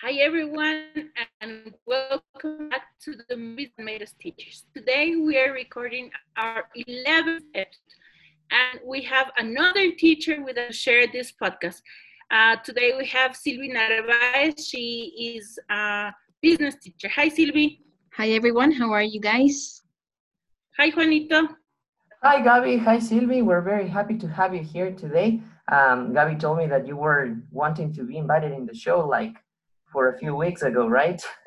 Hi everyone and welcome back to the Movies That Made Us Teachers. Today we are recording our 11th episode and we have another teacher with us share this podcast. Uh, today we have Sylvie Narvaez. She is a business teacher. Hi Sylvie. Hi everyone, how are you guys? Hi Juanito. Hi Gabi, hi Sylvie. We're very happy to have you here today. Um, Gabi told me that you were wanting to be invited in the show like for a few weeks ago, right?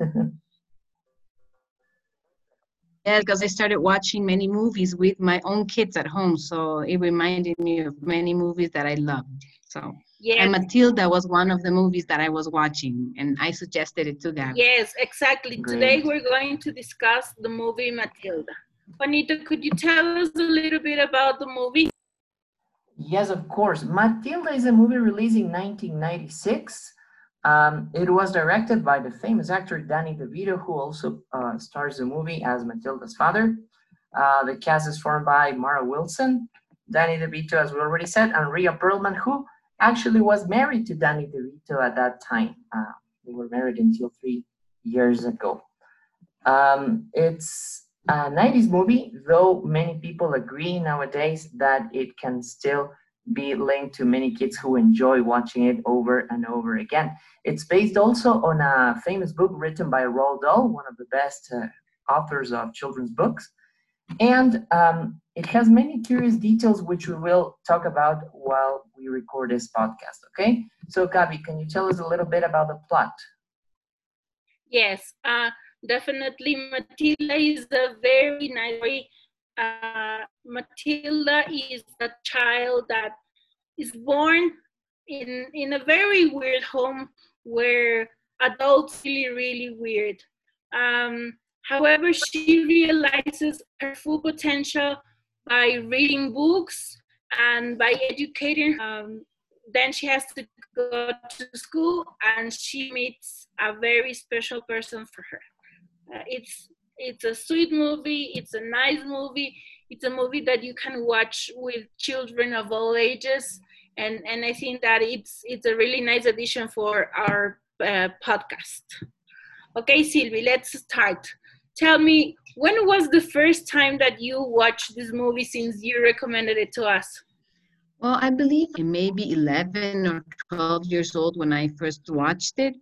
yeah, because I started watching many movies with my own kids at home, so it reminded me of many movies that I loved. So yes. and Matilda was one of the movies that I was watching, and I suggested it to them. Yes, exactly. Great. Today we're going to discuss the movie Matilda. Juanita, could you tell us a little bit about the movie? Yes, of course. Matilda is a movie released in 1996 um, it was directed by the famous actor Danny DeVito, who also uh, stars the movie as Matilda's father. Uh, the cast is formed by Mara Wilson, Danny DeVito, as we already said, and Rhea Perlman, who actually was married to Danny DeVito at that time. Uh, they were married until three years ago. Um, it's a 90s movie, though many people agree nowadays that it can still be linked to many kids who enjoy watching it over and over again. It's based also on a famous book written by Roald Dahl, one of the best uh, authors of children's books. And um, it has many curious details which we will talk about while we record this podcast, okay? So, Gabi, can you tell us a little bit about the plot? Yes, uh, definitely. Matilda is a very nice, uh, Matilda is a child that is born in in a very weird home where adults really really weird. Um, however, she realizes her full potential by reading books and by educating. Um, then she has to go to school and she meets a very special person for her. Uh, it's it's a sweet movie. It's a nice movie. It's a movie that you can watch with children of all ages, and and I think that it's it's a really nice addition for our uh, podcast. Okay, Sylvie, let's start. Tell me, when was the first time that you watched this movie since you recommended it to us? Well, I believe maybe 11 or 12 years old when I first watched it.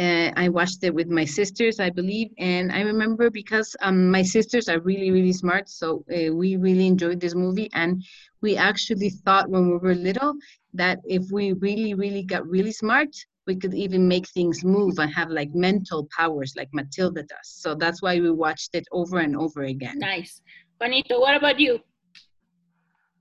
Uh, I watched it with my sisters, I believe, and I remember because um, my sisters are really, really smart, so uh, we really enjoyed this movie, and we actually thought when we were little that if we really, really got really smart, we could even make things move and have like mental powers like Matilda does. So that's why we watched it over and over again. Nice. Juanito, what about you?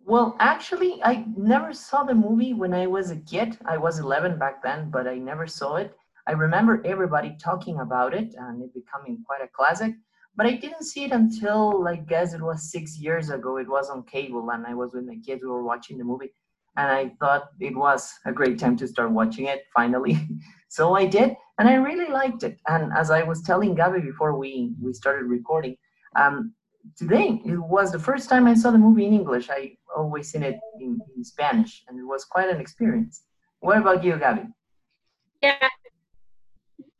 Well, actually, I never saw the movie when I was a kid. I was 11 back then, but I never saw it. I remember everybody talking about it and it becoming quite a classic, but I didn't see it until I guess it was six years ago. It was on cable and I was with my kids. We were watching the movie and I thought it was a great time to start watching it finally. so I did, and I really liked it. And as I was telling Gabi before we we started recording, um, today it was the first time I saw the movie in English. I always seen it in, in Spanish, and it was quite an experience. What about you, Gabi? Yeah,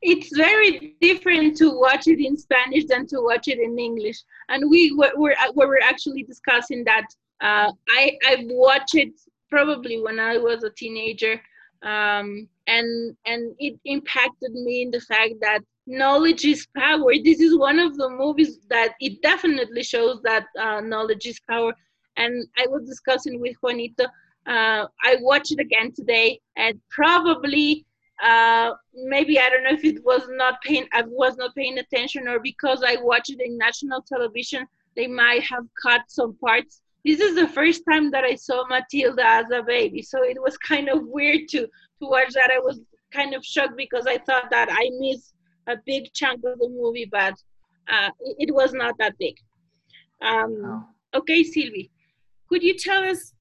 it's very different to watch it in Spanish than to watch it in English. And we were, were, we were actually discussing that. Uh, I, I've watched it probably when I was a teenager. Um, and, and it impacted me in the fact that knowledge is power. This is one of the movies that it definitely shows that uh, knowledge is power. And I was discussing with Juanito. Uh, I watched it again today, and probably uh, maybe I don't know if it was not paying I was not paying attention or because I watched it in national television they might have cut some parts. This is the first time that I saw Matilda as a baby, so it was kind of weird to to watch that. I was kind of shocked because I thought that I missed a big chunk of the movie, but uh, it, was not that big. Um, okay, Sylvie, could you tell us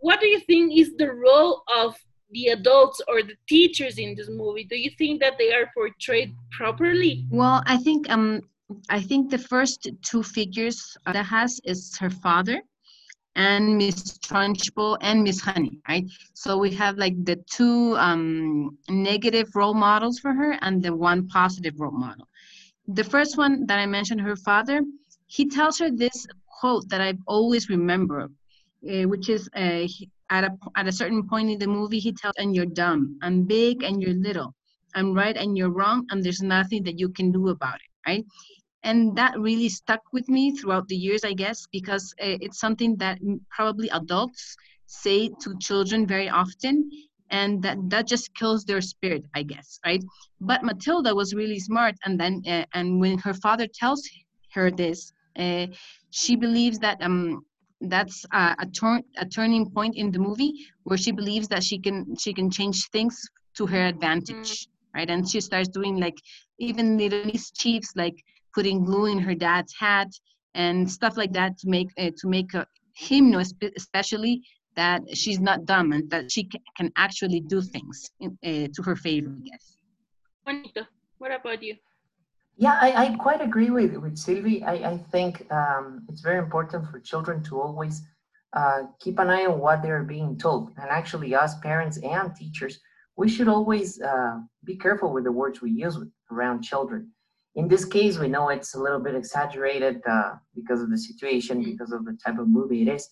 what do you think is the role of the adults or the teachers in this movie do you think that they are portrayed properly well i think um i think the first two figures that has is her father and Miss Trunchbull and Miss Honey, right? So we have like the two um, negative role models for her and the one positive role model. The first one that I mentioned, her father, he tells her this quote that I've always remembered, uh, which is uh, at a at a certain point in the movie, he tells, "And you're dumb. I'm big and you're little. I'm right and you're wrong, and there's nothing that you can do about it." Right? and that really stuck with me throughout the years i guess because uh, it's something that probably adults say to children very often and that that just kills their spirit i guess right but matilda was really smart and then uh, and when her father tells her this uh, she believes that um that's a, a turn a turning point in the movie where she believes that she can she can change things to her advantage mm. right and she starts doing like even little mischiefs like putting glue in her dad's hat and stuff like that to make uh, to make uh, him know especially that she's not dumb and that she can actually do things in, uh, to her favor I guess. Juanito, what about you? Yeah, I, I quite agree with, with Sylvie. I, I think um, it's very important for children to always uh, keep an eye on what they're being told. And actually, us parents and teachers, we should always uh, be careful with the words we use with, around children. In this case, we know it's a little bit exaggerated uh, because of the situation, mm-hmm. because of the type of movie it is.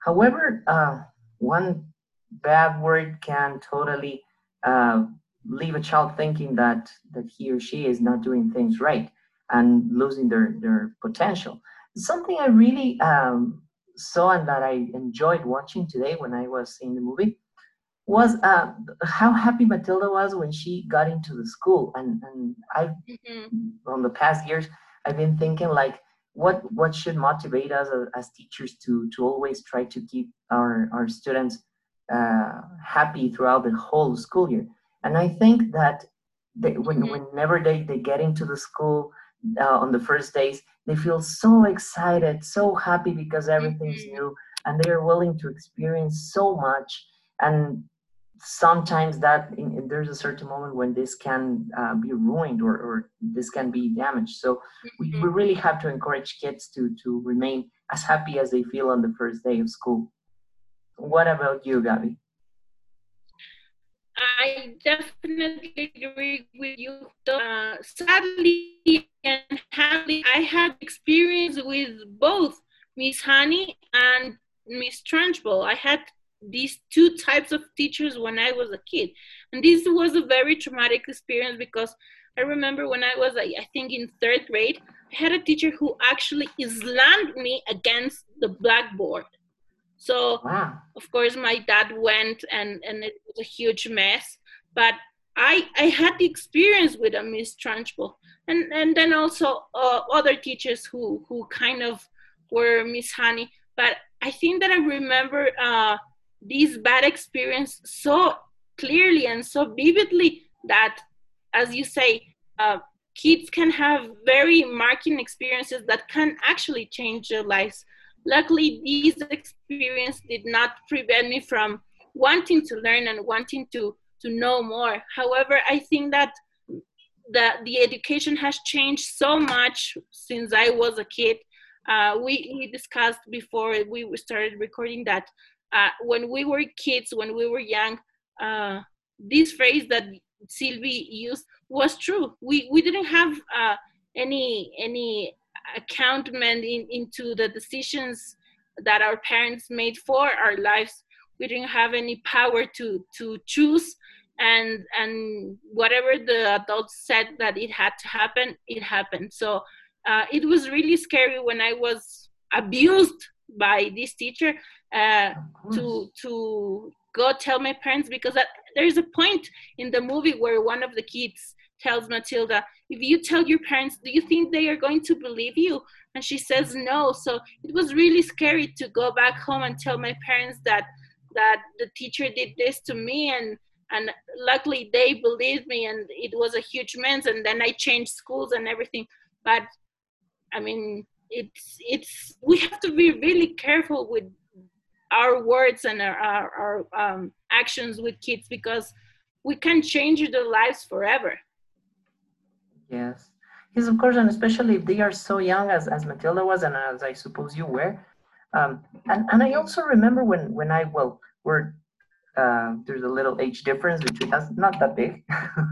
However, uh, one bad word can totally uh, leave a child thinking that that he or she is not doing things right and losing their their potential. Something I really um, saw and that I enjoyed watching today when I was seeing the movie was uh, how happy Matilda was when she got into the school. And, and I've, mm-hmm. on the past years, I've been thinking like, what what should motivate us as, as teachers to to always try to keep our our students uh, happy throughout the whole school year. And I think that they, when, mm-hmm. whenever they, they get into the school uh, on the first days, they feel so excited, so happy because everything's mm-hmm. new, and they are willing to experience so much. And sometimes that in, there's a certain moment when this can uh, be ruined or, or this can be damaged so we, we mm-hmm. really have to encourage kids to to remain as happy as they feel on the first day of school what about you Gabby? I definitely agree with you. Uh, sadly and happily, I had experience with both Miss Honey and Miss Trunchbull. I had these two types of teachers when I was a kid. And this was a very traumatic experience because I remember when I was, I think, in third grade, I had a teacher who actually slammed me against the blackboard. So, wow. of course, my dad went and, and it was a huge mess. But I, I had the experience with a Miss Trunchbull. And, and then also uh, other teachers who, who kind of were Miss Honey. But I think that I remember uh, this bad experience so clearly and so vividly that, as you say, uh, kids can have very marking experiences that can actually change their lives. Luckily, these experience did not prevent me from wanting to learn and wanting to, to know more. However, I think that the, the education has changed so much since I was a kid. Uh, we, we discussed before we started recording that uh, when we were kids, when we were young, uh, this phrase that Sylvie used was true. We we didn't have uh, any any accountment in, into the decisions that our parents made for our lives. We didn't have any power to to choose, and and whatever the adults said that it had to happen, it happened. So uh, it was really scary when I was abused by this teacher uh, to to go tell my parents because that, there's a point in the movie where one of the kids tells Matilda, if you tell your parents, do you think they are going to believe you? And she says no. So it was really scary to go back home and tell my parents that that the teacher did this to me and and luckily they believed me and it was a huge mess and then I changed schools and everything. But I mean it's it's we have to be really careful with our words and our, our, our um, actions with kids because we can change their lives forever yes yes of course and especially if they are so young as, as matilda was and as i suppose you were Um, and, and I also remember when, when I, well, we're, uh, there's a little age difference between us, not that big,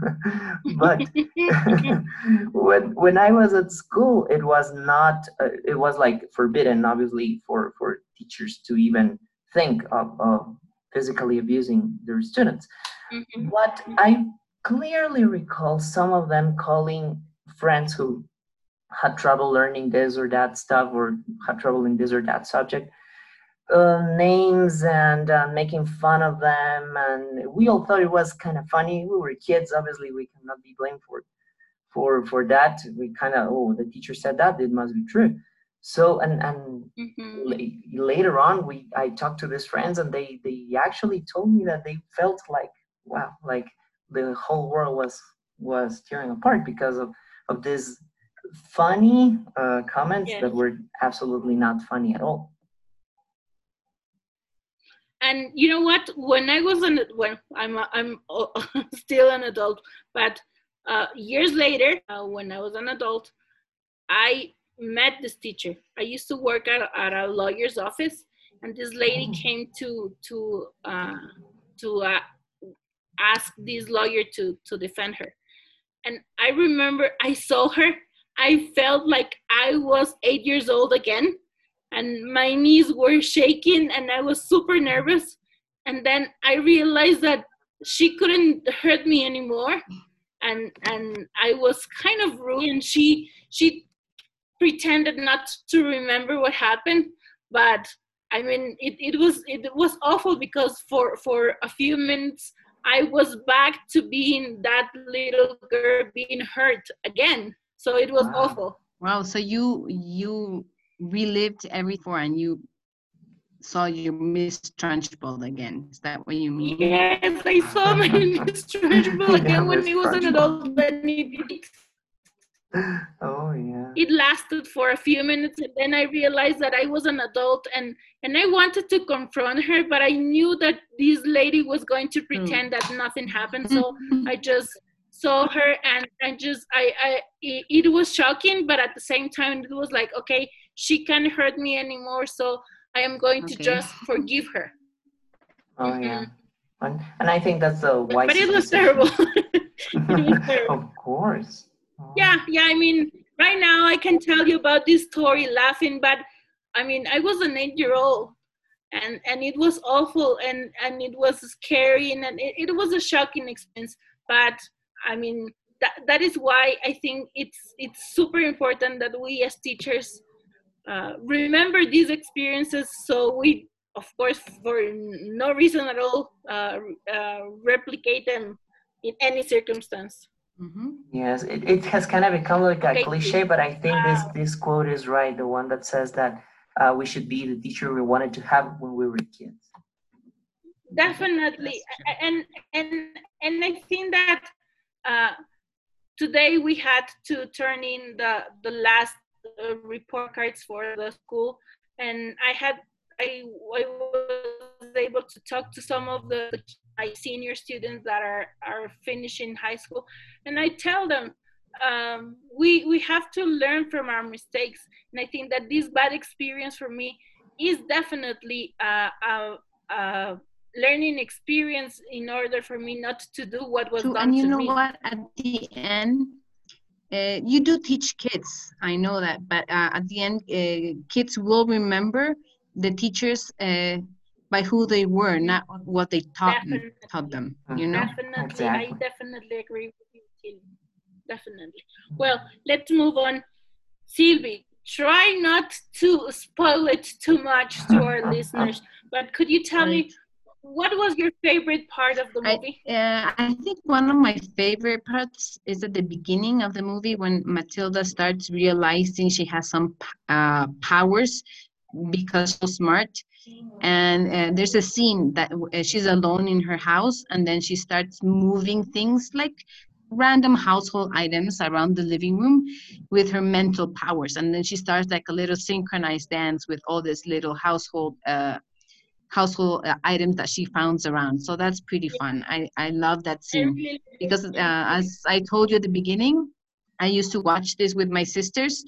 but when, when I was at school, it was not, uh, it was like forbidden, obviously, for, for teachers to even think of, of physically abusing their students. Mm-hmm. But I clearly recall some of them calling friends who had trouble learning this or that stuff or had trouble in this or that subject uh, names and uh, making fun of them. And we all thought it was kind of funny. We were kids obviously we cannot be blamed for for for that. We kind of oh the teacher said that it must be true. So and and mm-hmm. later on we i talked to these friends and they they actually told me that they felt like wow like the whole world was was tearing apart because of of this funny uh, comments yes. that were absolutely not funny at all. And you know what? When I was an when I'm I'm still an adult, but uh, years later, uh, when I was an adult, I met this teacher. I used to work at, at a lawyer's office, and this lady oh. came to to uh, to uh, ask this lawyer to to defend her. And I remember I saw her I felt like I was eight years old again, and my knees were shaking, and I was super nervous. And then I realized that she couldn't hurt me anymore, and and I was kind of. And she she pretended not to remember what happened, but I mean it, it was it was awful because for for a few minutes I was back to being that little girl being hurt again so it was wow. awful. Wow. So you you relived everything and you saw your Miss Trunchbull again. Is that what you mean? Yes, I saw my Miss Trunchbull again when he was an adult. oh yeah. It lasted for a few minutes and then I realized that I was an adult and and I wanted to confront her, but I knew that this lady was going to hmm. pretend mm. that nothing happened. So I just saw her and and just I I it, it, was shocking, but at the same time it was like okay, she can't hurt me anymore, so I am going okay. to just forgive her. Oh mm-hmm. yeah, and, and I think that's the wise. But it was terrible. it was terrible. of course. Yeah, yeah. I mean, right now I can tell you about this story laughing, but I mean, I was an eight-year-old and and it was awful and and it was scary and it, it was a shocking experience but I mean, that, that is why I think it's it's super important that we as teachers uh, remember these experiences so we of course for no reason at all uh, uh, replicate them in any circumstance mm-hmm. yes it, it has kind of become like a cliche but i think wow. this this quote is right the one that says that uh, we should be the teacher we wanted to have when we were kids. Definitely. And and and i think that uh, today we had to turn in the the last uh, report cards for the school, and I had I, I was able to talk to some of the my senior students that are are finishing high school, and I tell them um, we we have to learn from our mistakes, and I think that this bad experience for me is definitely a, a, a learning experience in order for me not to do what was True. done and you to know me. what? At the end uh, you do teach kids. I know that. But uh, at the end uh, kids will remember the teachers uh, by who they were not what they taught, them, taught them you know? Definitely. Exactly. i definitely agree definitely well let's move on sylvie try not to spoil it too much to our listeners but could you tell me what was your favorite part of the movie? I, uh, I think one of my favorite parts is at the beginning of the movie when Matilda starts realizing she has some uh, powers because so smart. And uh, there's a scene that uh, she's alone in her house, and then she starts moving things like random household items around the living room with her mental powers. And then she starts like a little synchronized dance with all this little household uh, household uh, items that she finds around. So that's pretty fun. I, I love that scene. because uh, as I told you at the beginning, I used to watch this with my sisters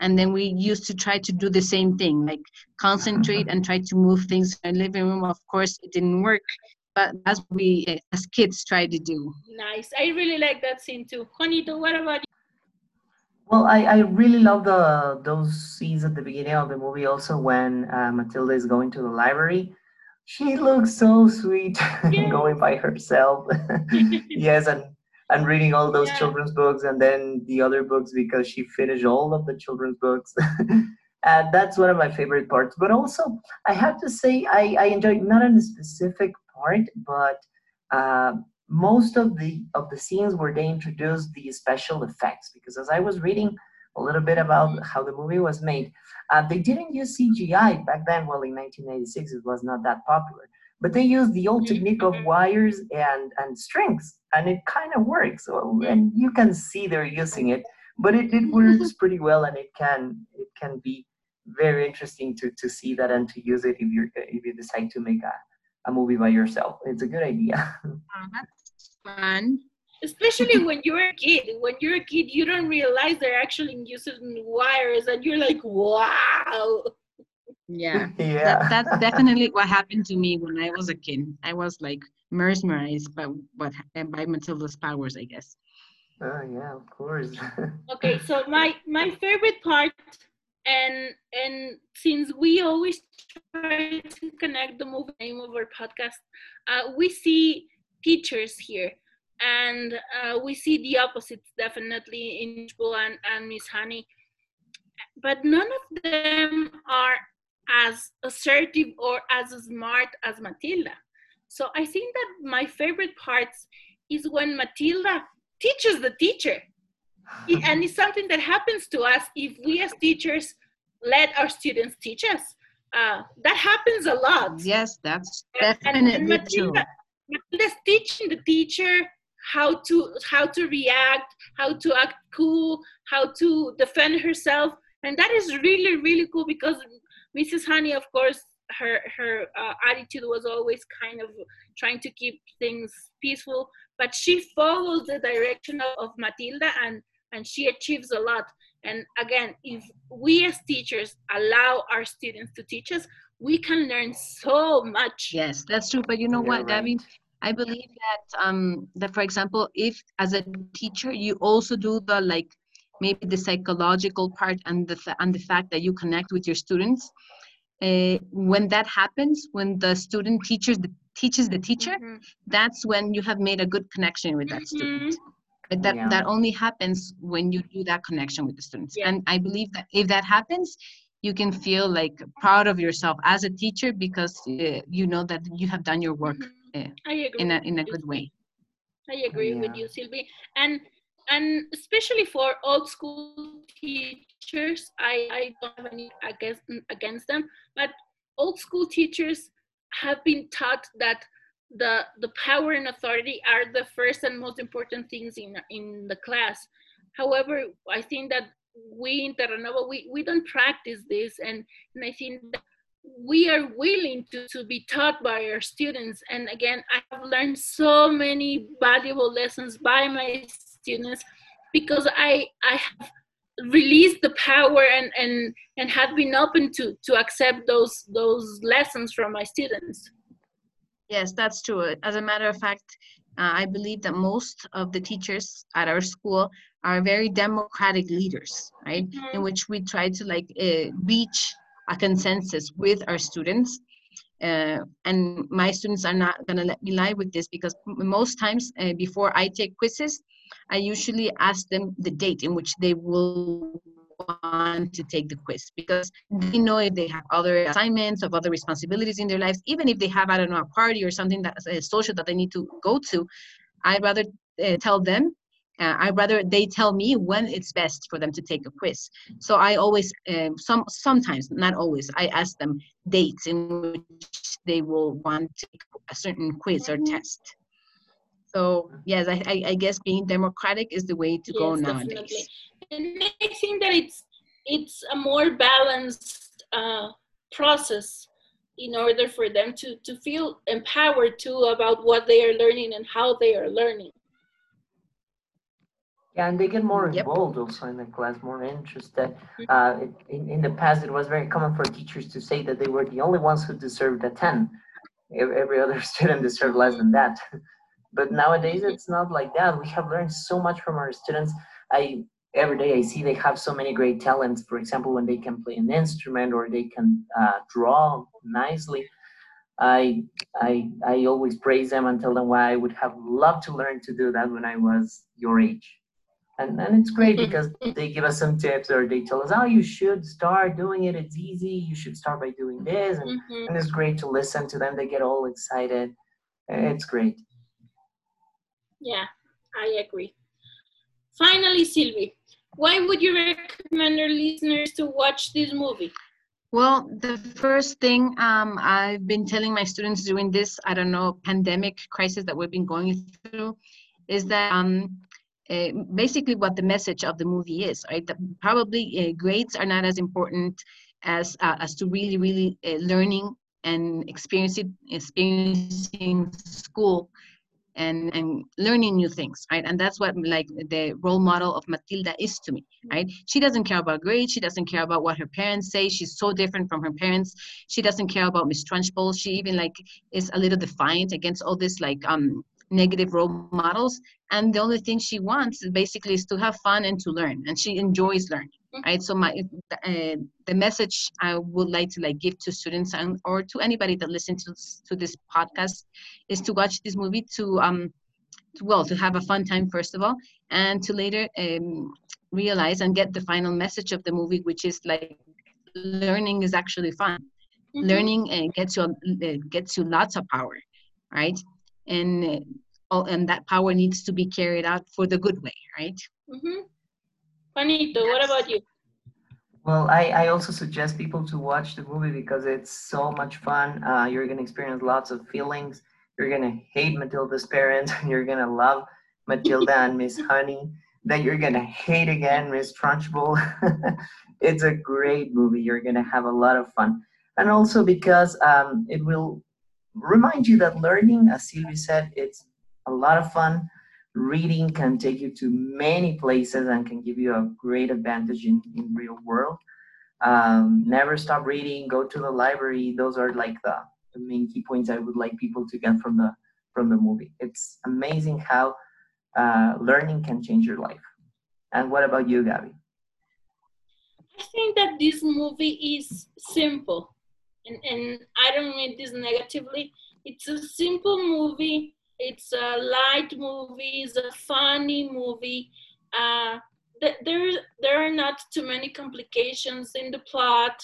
and then we used to try to do the same thing like concentrate and try to move things in the living room. Of course it didn't work but that's what we as kids try to do nice i really like that scene too juanito what about you well, I, I really love the those scenes at the beginning of the movie also when uh, Matilda is going to the library. She looks so sweet Yeah. going by herself. yes, and and reading all those Yeah. children's books and then the other books because she finished all of the children's books. and that's one of my favorite parts. But also, I have to say, I, I enjoyed not in a specific but uh, most of the of the scenes where they introduced the special effects. Because as I was reading a little bit about how the movie was made, uh, they didn't use CGI back then. Well, in 1986, it was not that popular. But they used the old technique of Mhm. wires and, and strings, and it kind of works. So, and you can see they're using it, but it, it works pretty well, and it can it can be very interesting to, to see that and to use it if you if you decide to make a, a movie by yourself. It's a good idea. Oh, that's fun especially when you're a kid when you're a kid you don't realize they're actually using wires and you're like wow yeah yeah. that, that's definitely what happened to me when i was a kid i was like mesmerized by what by matilda's powers i guess Oh yeah, of course. okay so my my favorite part and and since we always try to connect the movie name of our podcast uh, we see teachers here. And uh, we see the opposites definitely in Ishbel and, and miss honey. But none of them are as assertive or as smart as matilda. So i think that my favorite parts is when matilda teaches the teacher and it's something that happens to us if we as teachers let our students teach us. Uh, that happens a lot. yes that's And- and- and definitely true Matilda, Matilda's teaching the teacher how to how to react, how to act cool, how to defend herself, and that is really really cool because Mrs. Honey, of course, her her uh, attitude was always kind of trying to keep things peaceful, but she follows the direction of, of Matilda and and she achieves a lot. And again, if we as teachers allow our students to teach us, we can learn so much. yes that's true but you know You're what Gabby? right. I believe that um that for example, if as a teacher you also do the like maybe the psychological part and the fa- and the fact that you connect with your students, uh, when that happens, when the student teaches the teaches the teacher, Mhm. that's when you have made a good connection with that student. But that Yeah. that only happens when you do that connection with the students. Yeah. And I believe that if that happens, you can feel like proud of yourself as a teacher because uh, you know that you have done your work Mhm. uh, I agree. in a in a good way. I agree with you, Sylvie. And and especially for old school teachers, I, I don't have any against against them, but old school teachers have been taught that the the power and authority are the first and most important things in in the class. However, I think that we in Terranova we, we don't practice this and, and I think that we are willing to, to be taught by our students. And again, I have learned so many valuable lessons by my students because I, I have released the power and, and, and have been open to, to accept those, those lessons from my students. Yes, that's true. As a matter of fact, uh, I believe that most of the teachers at our school are very democratic leaders, right? In Mhm. which we try to like uh, reach a consensus with our students. Uh, and my students are not gonna let me lie with this because most times uh, before I take quizzes, I usually ask them the date in which they will want to take the quiz because they know if they have other assignments of other responsibilities in their lives even if they have i don't know a party or something that's a social that they need to go to i'd rather uh, tell them uh, i'd rather they tell me when it's best for them to take a quiz so i always um, some sometimes not always i ask them dates in which they will want to take a certain quiz or Mhm. test so yes I, I guess being democratic is the way to go Yes, nowadays definitely. And I think that it's it's a more balanced uh, process in order for them to, to feel empowered too about what they are learning and how they are learning. Yeah, and they get more Yep. involved also in the class, more interested. Mhm. Uh, it- in, in the past, it was very common for teachers to say that they were the only ones who deserved a 10. Every other student deserved less than that. But nowadays, it's not like that. We have learned so much from our students. I every day I see they have so many great talents. For example, when they can play an instrument or they can uh, draw nicely. I I I always praise them and tell them why I would have loved to learn to do that when I was your age. And and it's great because they give us some tips or they tell us, oh, you should start doing it. It's easy. You should start by doing this. And, Mhm. and it's great to listen to them. They get all excited. It's great. Yeah, I agree. Finally, Sylvie, why would you recommend our listeners to watch this movie? Well, the first thing um, I've been telling my students during this, I don't know, pandemic crisis that we've been going through, is that um, uh, basically what the message of the movie is, right? That probably uh, grades are not as important as uh, as to really, really uh, learning and experiencing experiencing school and and learning new things right? And that's what like the role model of matilda is to me right? She doesn't care about grades she doesn't care about what her parents say she's so different from her parents. She doesn't care about miss trunchbull she even like is a little defiant against all this like um negative role models. And the only thing she wants basically is to have fun and to learn and she enjoys learning right so my uh, the message i would like to like give to students and or to anybody that listens to, to this podcast is to watch this movie to um to, well to have a fun time first of all and to later um realize and get the final message of the movie which is like learning is actually fun Mhm. learning uh, gets you uh, gets you lots of power right and uh, all, and that power needs to be carried out for the good way right Mhm. Juanito, what about you? Well, I, I also suggest people to watch the movie because it's so much fun. Uh, you're going to experience lots of feelings. You're going to hate Matilda's parents. and You're going to love Matilda and Miss Honey. Then you're going to hate again Miss Trunchbull. it's a great movie. You're going to have a lot of fun. And also because um, it will remind you that learning, as Sylvie said, it's a lot of fun reading can take you to many places and can give you a great advantage in, in real world. Um, never stop reading go to the library. Those are like the, the main key points i would like people to get from the from the movie. It's amazing how uh, learning can change your life. And what about you gabby? I think that this movie is simple, and, and I don't mean this negatively. It's a simple movie. It's a light movie. It's a funny movie. Uh, th- there, there are not too many complications in the plot.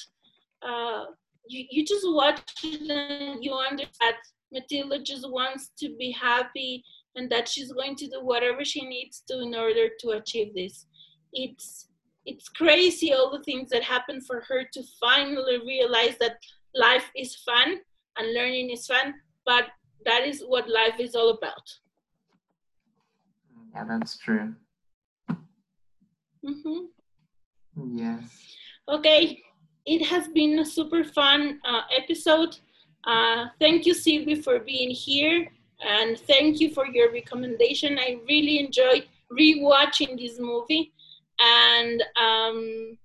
Uh, you, you just watch it and you understand Matilda just wants to be happy and that she's going to do whatever she needs to in order to achieve this. It's it's crazy all the things that happen for her to finally realize that life is fun and learning is fun but that is what life is all about. Yeah that's true. Hmm yes. Okay. It has been a super fun uh, episode. Uh, thank you sylvie for being here. And thank you for your recommendation. I really enjoyed rewatching this movie. And um,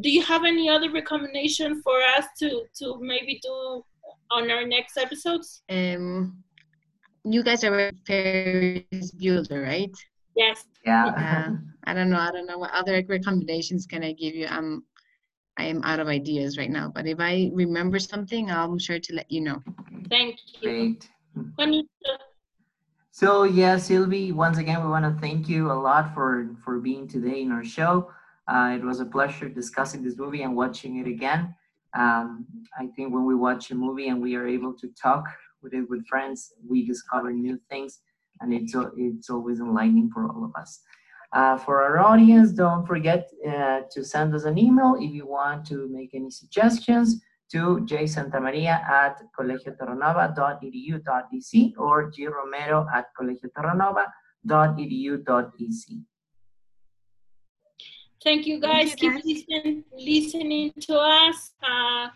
do you have any other recommendation for us to to maybe do on our next episodes? Um you guys are Ferris Bueller, right? yes yeah Yeah. I don't know. I don't know what other recommendations can I give you. I'm I am out of ideas right now. But if I remember something, I'm sure to let you know. thank you great Juanito, So yeah, Sylvie, once again, we want to thank you a lot for for being today in our show. Uh, it was a pleasure discussing this movie and watching it again. Um, I think when we watch a movie and we are able to talk with it with friends, we discover new things, and it's it's always enlightening for all of us. Uh, for our audience, don't forget uh, to send us an email if you want to make any suggestions to jsantamaria at colegioterranova.edu.dc or gromero at colegioterranova.edu.dc. thank you guys Thank you, keep listen, listening to us uh,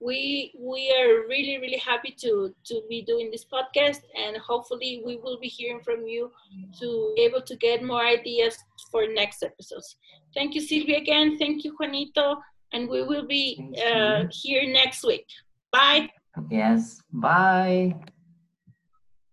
we we are really really happy to to be doing this podcast and hopefully we will be hearing from you to be able to get more ideas for next episodes. Thank you silvia again. Thank you juanito. And we will be uh, here next week. Bye. Yes bye